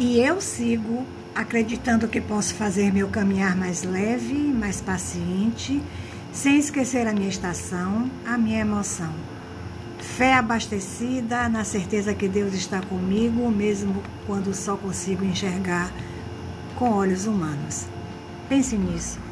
E eu sigo acreditando que posso fazer meu caminhar mais leve, mais paciente, sem esquecer a minha estação, a minha emoção. Fé abastecida na certeza que Deus está comigo, mesmo quando só consigo enxergar com olhos humanos. Pense nisso.